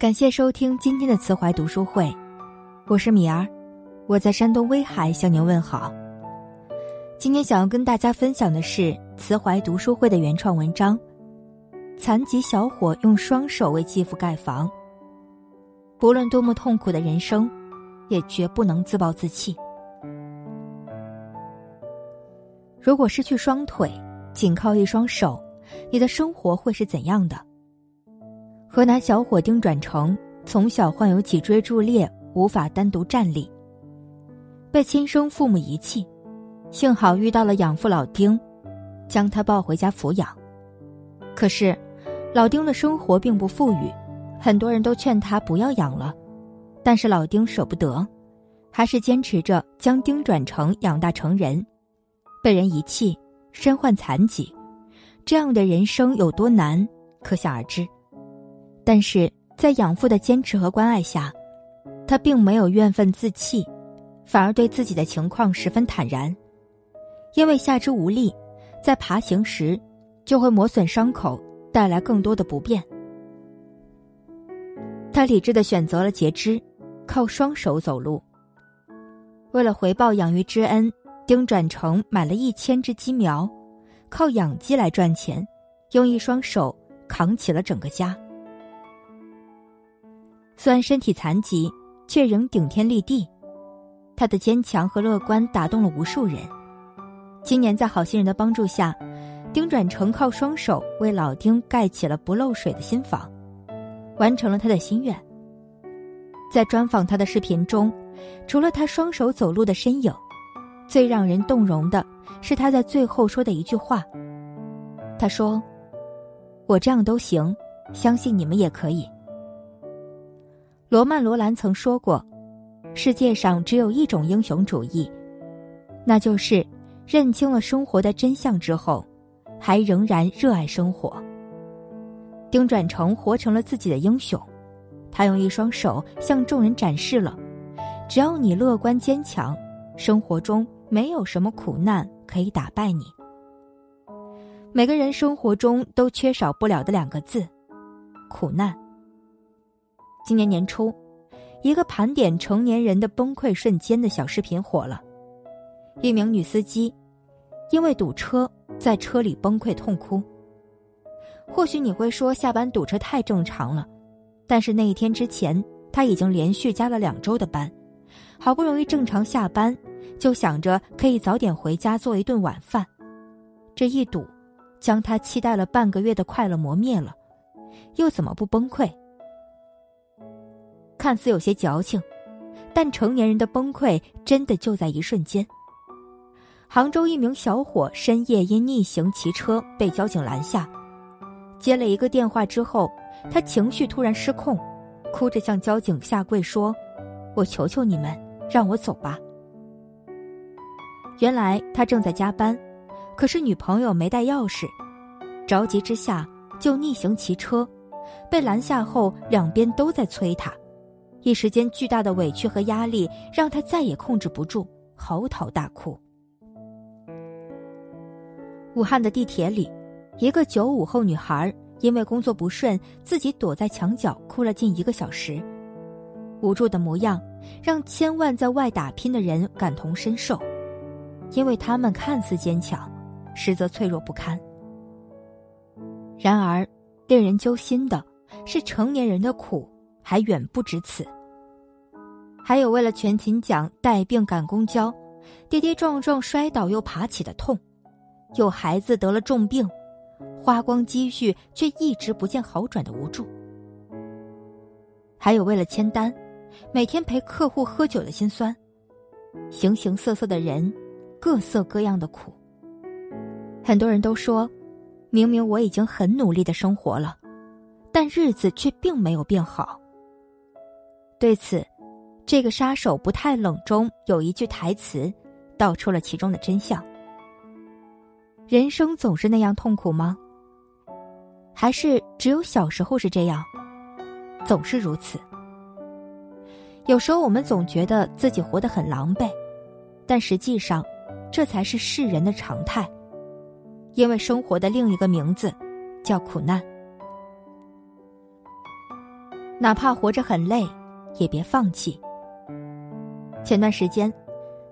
感谢收听今天的慈怀读书会，我是米儿，我在山东威海向您问好。今天想要跟大家分享的是慈怀读书会的原创文章：残疾小伙用双手为继父盖房。不论多么痛苦的人生，也绝不能自暴自弃。如果失去双腿，仅靠一双手，你的生活会是怎样的？河南小伙丁转成从小患有脊椎柱裂，无法单独站立，被亲生父母遗弃。幸好遇到了养父老丁，将他抱回家抚养。可是，老丁的生活并不富裕，很多人都劝他不要养了，但是老丁舍不得，还是坚持着将丁转成养大成人。被人遗弃，身患残疾，这样的人生有多难，可想而知。但是在养父的坚持和关爱下，他并没有怨愤自弃，反而对自己的情况十分坦然。因为下肢无力，在爬行时就会磨损伤口，带来更多的不便。他理智的选择了截肢，靠双手走路。为了回报养育之恩，丁转成买了一千只鸡苗，靠养鸡来赚钱，用一双手扛起了整个家。虽然身体残疾，却仍顶天立地。他的坚强和乐观打动了无数人。今年在好心人的帮助下，丁转成靠双手为老丁盖起了不漏水的新房，完成了他的心愿。在专访他的视频中，除了他双手走路的身影，最让人动容的是他在最后说的一句话。他说：“我这样都行，相信你们也可以。”罗曼·罗兰曾说过：“世界上只有一种英雄主义，那就是认清了生活的真相之后，还仍然热爱生活。”丁转成活成了自己的英雄，他用一双手向众人展示了：只要你乐观坚强，生活中没有什么苦难可以打败你。每个人生活中都缺少不了的两个字：苦难。今年年初，一个盘点成年人的崩溃瞬间的小视频火了。一名女司机因为堵车，在车里崩溃痛哭。或许你会说下班堵车太正常了，但是那一天之前，她已经连续加了两周的班，好不容易正常下班，就想着可以早点回家做一顿晚饭。这一堵，将她期待了半个月的快乐磨灭了，又怎么不崩溃？看似有些矫情，但成年人的崩溃真的就在一瞬间。杭州一名小伙深夜因逆行骑车被交警拦下，接了一个电话之后，他情绪突然失控，哭着向交警下跪说：“我求求你们，让我走吧。”原来他正在加班，可是女朋友没带钥匙，着急之下就逆行骑车，被拦下后两边都在催他。一时间，巨大的委屈和压力让他再也控制不住，嚎啕大哭。武汉的地铁里，一个九五后女孩因为工作不顺，自己躲在墙角哭了近一个小时，无助的模样让千万在外打拼的人感同身受，因为他们看似坚强，实则脆弱不堪。然而，令人揪心的是成年人的苦。还远不止此，还有为了全勤奖带病赶公交，跌跌撞撞摔倒又爬起的痛；有孩子得了重病，花光积蓄却一直不见好转的无助；还有为了签单，每天陪客户喝酒的心酸。形形色色的人，各色各样的苦。很多人都说，明明我已经很努力的生活了，但日子却并没有变好。对此，这个杀手不太冷中有一句台词，道出了其中的真相。人生总是那样痛苦吗？还是只有小时候是这样，总是如此？有时候我们总觉得自己活得很狼狈，但实际上，这才是世人的常态。因为生活的另一个名字，叫苦难。哪怕活着很累，也别放弃。前段时间，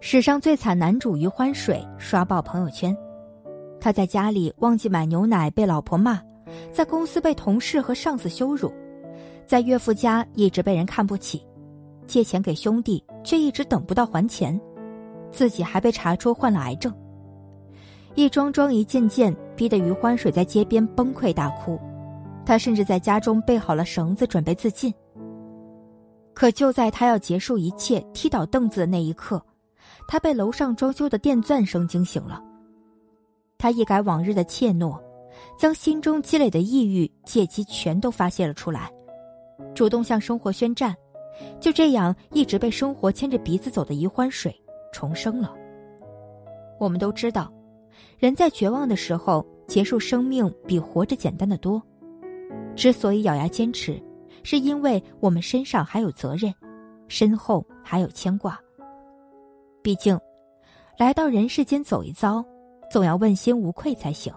史上最惨男主余欢水刷爆朋友圈。他在家里忘记买牛奶被老婆骂，在公司被同事和上司羞辱，在岳父家一直被人看不起，借钱给兄弟却一直等不到还钱，自己还被查出患了癌症。一桩桩一件件，逼得余欢水在街边崩溃大哭。他甚至在家中备好了绳子，准备自尽。可就在他要结束一切、踢倒凳子的那一刻，他被楼上装修的电钻声惊醒了。他一改往日的怯懦，将心中积累的抑郁借机全都发泄了出来，主动向生活宣战。就这样，一直被生活牵着鼻子走的余欢水重生了。我们都知道，人在绝望的时候结束生命比活着简单的多。之所以咬牙坚持，是因为我们身上还有责任，身后还有牵挂。毕竟，来到人世间走一遭，总要问心无愧才行。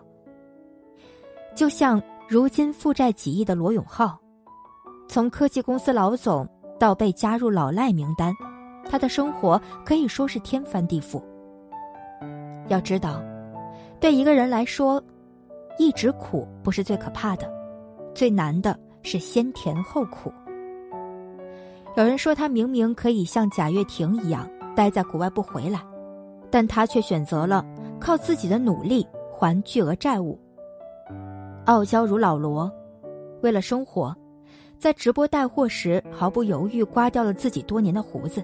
就像如今负债几亿的罗永浩，从科技公司老总到被加入老赖名单，他的生活可以说是天翻地覆。要知道，对一个人来说，一直苦不是最可怕的。最难的是先甜后苦。有人说他明明可以像贾跃亭一样待在国外不回来，但他却选择了靠自己的努力还巨额债务。傲娇如老罗，为了生活，在直播带货时毫不犹豫刮掉了自己多年的胡子。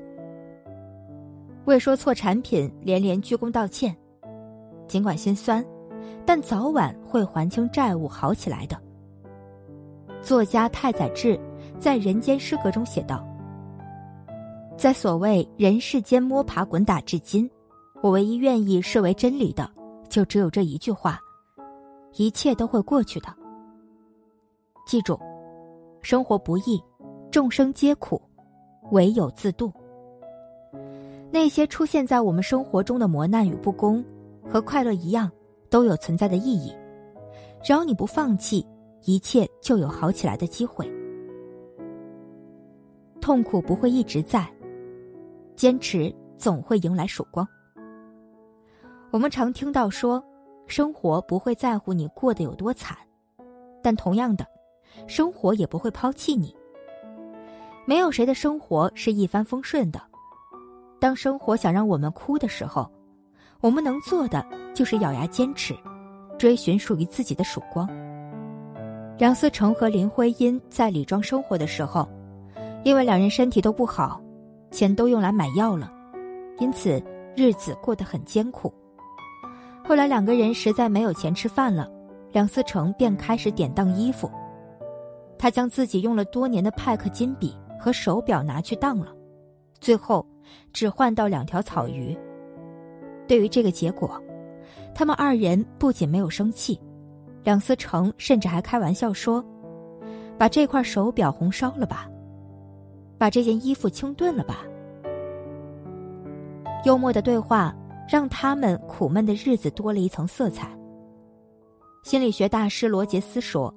为说错产品连连鞠躬道歉，尽管心酸，但早晚会还清债务，好起来的。作家太宰治在《人间失格》中写道：“在所谓人世间摸爬滚打至今，我唯一愿意视为真理的，就只有这一句话：一切都会过去的。记住，生活不易，众生皆苦，唯有自渡。那些出现在我们生活中的磨难与不公，和快乐一样，都有存在的意义。只要你不放弃。”一切就有好起来的机会。痛苦不会一直在，坚持总会迎来曙光。我们常听到说，生活不会在乎你过得有多惨，但同样的，生活也不会抛弃你。没有谁的生活是一帆风顺的。当生活想让我们哭的时候，我们能做的就是咬牙坚持，追寻属于自己的曙光。梁思成和林徽因在李庄生活的时候，因为两人身体都不好，钱都用来买药了，因此日子过得很艰苦。后来两个人实在没有钱吃饭了，梁思成便开始典当衣服。他将自己用了多年的派克金笔和手表拿去当了，最后只换到两条草鱼。对于这个结果，他们二人不仅没有生气。梁思成甚至还开玩笑说：“把这块手表红烧了吧，把这件衣服清炖了吧。”幽默的对话让他们苦闷的日子多了一层色彩。心理学大师罗杰斯说：“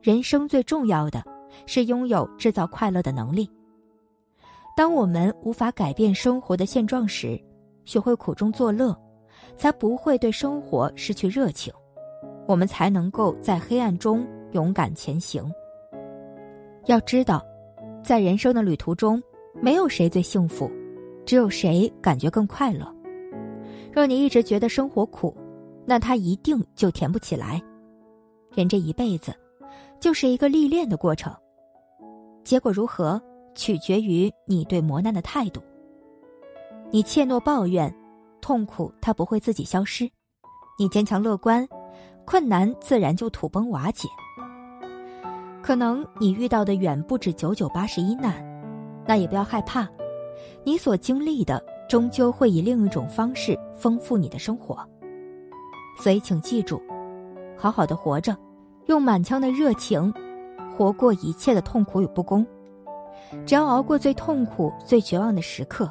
人生最重要的是拥有制造快乐的能力。当我们无法改变生活的现状时，学会苦中作乐，才不会对生活失去热情。”我们才能够在黑暗中勇敢前行。要知道，在人生的旅途中，没有谁最幸福，只有谁感觉更快乐。若你一直觉得生活苦，那它一定就甜不起来。人这一辈子，就是一个历练的过程，结果如何，取决于你对磨难的态度。你怯懦抱怨，痛苦它不会自己消失；你坚强乐观。困难自然就土崩瓦解。可能你遇到的远不止九九八十一难，那也不要害怕，你所经历的终究会以另一种方式丰富你的生活。所以，请记住，好好的活着，用满腔的热情，活过一切的痛苦与不公。只要熬过最痛苦、最绝望的时刻，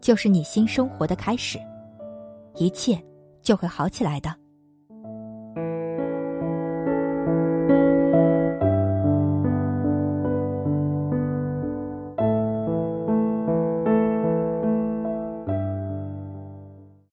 就是你新生活的开始，一切就会好起来的。